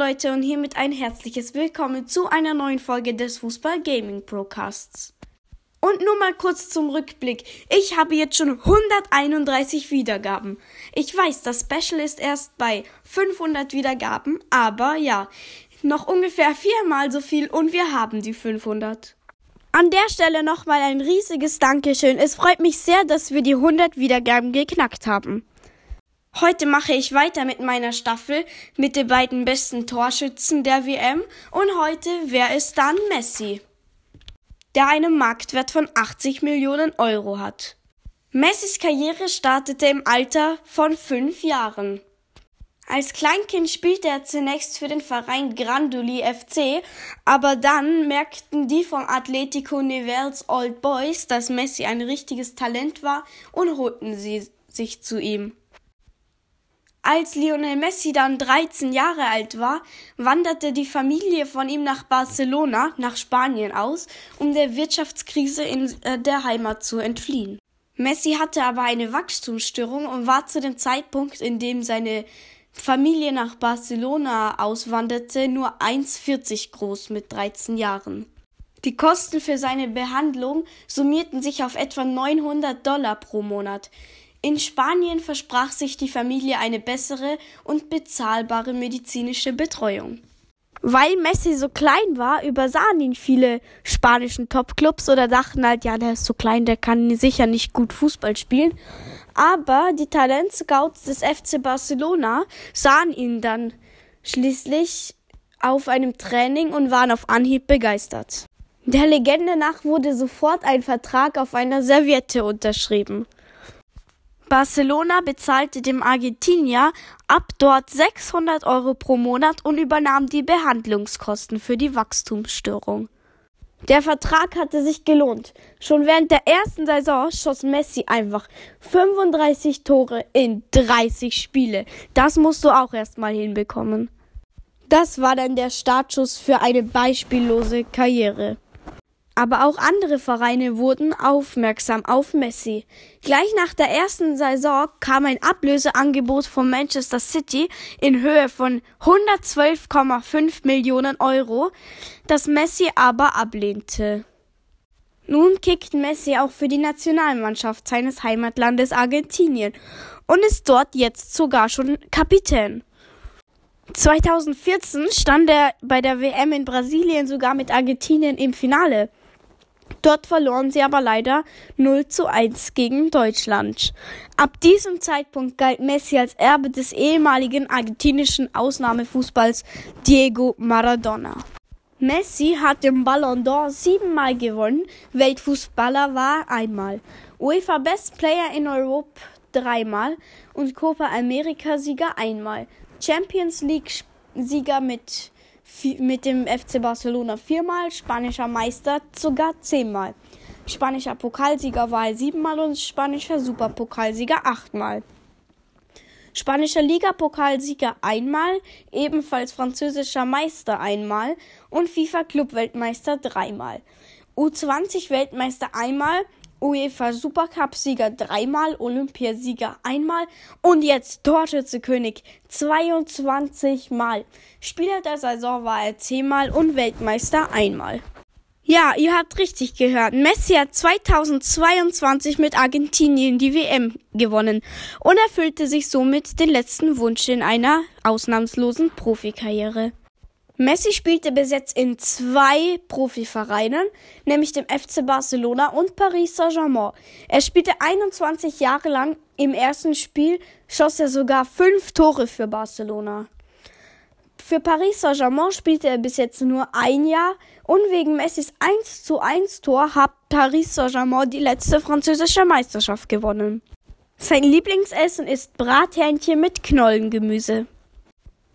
Leute und hiermit ein herzliches Willkommen zu einer neuen Folge des Fußball Gaming Procasts. Und nur mal kurz zum Rückblick. Ich habe jetzt schon 131 Wiedergaben. Ich weiß, das Special ist erst bei 500 Wiedergaben, aber ja, noch ungefähr viermal so viel und wir haben die 500. An der Stelle nochmal ein riesiges Dankeschön. Es freut mich sehr, dass wir die 100 Wiedergaben geknackt haben. Heute mache ich weiter mit meiner Staffel mit den beiden besten Torschützen der WM und heute wer ist dann Messi, der einen Marktwert von 80 Millionen Euro hat. Messis Karriere startete im Alter von fünf Jahren. Als Kleinkind spielte er zunächst für den Verein Granduli FC, aber dann merkten die vom Atletico Nivelles Old Boys, dass Messi ein richtiges Talent war und holten sie sich zu ihm. Als Lionel Messi dann 13 Jahre alt war, wanderte die Familie von ihm nach Barcelona, nach Spanien aus, um der Wirtschaftskrise in äh, der Heimat zu entfliehen. Messi hatte aber eine Wachstumsstörung und war zu dem Zeitpunkt, in dem seine Familie nach Barcelona auswanderte, nur 1,40 groß mit 13 Jahren. Die Kosten für seine Behandlung summierten sich auf etwa 900 Dollar pro Monat. In Spanien versprach sich die Familie eine bessere und bezahlbare medizinische Betreuung. Weil Messi so klein war, übersahen ihn viele spanischen Topclubs oder dachten halt, ja, der ist so klein, der kann sicher nicht gut Fußball spielen. Aber die Talentscouts des FC Barcelona sahen ihn dann schließlich auf einem Training und waren auf Anhieb begeistert. Der Legende nach wurde sofort ein Vertrag auf einer Serviette unterschrieben. Barcelona bezahlte dem Argentinier ab dort 600 Euro pro Monat und übernahm die Behandlungskosten für die Wachstumsstörung. Der Vertrag hatte sich gelohnt. Schon während der ersten Saison schoss Messi einfach 35 Tore in 30 Spiele. Das musst du auch erstmal hinbekommen. Das war dann der Startschuss für eine beispiellose Karriere. Aber auch andere Vereine wurden aufmerksam auf Messi. Gleich nach der ersten Saison kam ein Ablöseangebot von Manchester City in Höhe von 112,5 Millionen Euro, das Messi aber ablehnte. Nun kickt Messi auch für die Nationalmannschaft seines Heimatlandes Argentinien und ist dort jetzt sogar schon Kapitän. 2014 stand er bei der WM in Brasilien sogar mit Argentinien im Finale. Dort verloren sie aber leider 0 zu 1 gegen Deutschland. Ab diesem Zeitpunkt galt Messi als Erbe des ehemaligen argentinischen Ausnahmefußballs Diego Maradona. Messi hat den Ballon d'Or siebenmal gewonnen, Weltfußballer war einmal, UEFA Best Player in Europe dreimal und Copa America Sieger einmal, Champions League Sieger mit mit dem FC Barcelona viermal, spanischer Meister sogar zehnmal. Spanischer Pokalsieger war er siebenmal und spanischer Superpokalsieger achtmal. Spanischer Ligapokalsieger einmal, ebenfalls französischer Meister einmal und FIFA Club Weltmeister dreimal. U20 Weltmeister einmal, UEFA Supercup-Sieger dreimal, Olympiasieger einmal und jetzt Torschützekönig 22 Mal. Spieler der Saison war er zehnmal und Weltmeister einmal. Ja, ihr habt richtig gehört. Messi hat 2022 mit Argentinien die WM gewonnen und erfüllte sich somit den letzten Wunsch in einer ausnahmslosen Profikarriere. Messi spielte bis jetzt in zwei Profivereinen, nämlich dem FC Barcelona und Paris Saint-Germain. Er spielte 21 Jahre lang. Im ersten Spiel schoss er sogar fünf Tore für Barcelona. Für Paris Saint-Germain spielte er bis jetzt nur ein Jahr und wegen Messis 1 zu 1 Tor hat Paris Saint-Germain die letzte französische Meisterschaft gewonnen. Sein Lieblingsessen ist Brathähnchen mit Knollengemüse.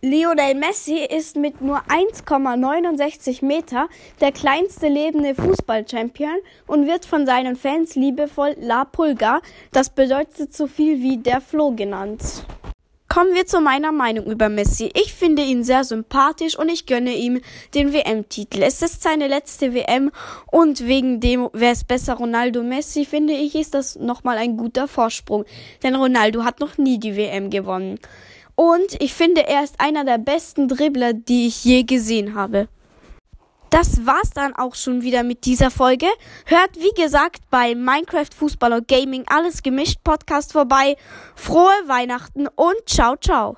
Lionel Messi ist mit nur 1,69 Meter der kleinste lebende Fußballchampion und wird von seinen Fans liebevoll La Pulga, das bedeutet so viel wie der Floh genannt. Kommen wir zu meiner Meinung über Messi. Ich finde ihn sehr sympathisch und ich gönne ihm den WM-Titel. Es ist seine letzte WM und wegen dem, wer ist besser, Ronaldo Messi, finde ich, ist das nochmal ein guter Vorsprung. Denn Ronaldo hat noch nie die WM gewonnen. Und ich finde, er ist einer der besten Dribbler, die ich je gesehen habe. Das war's dann auch schon wieder mit dieser Folge. Hört wie gesagt bei Minecraft Fußballer Gaming alles gemischt Podcast vorbei. Frohe Weihnachten und ciao ciao.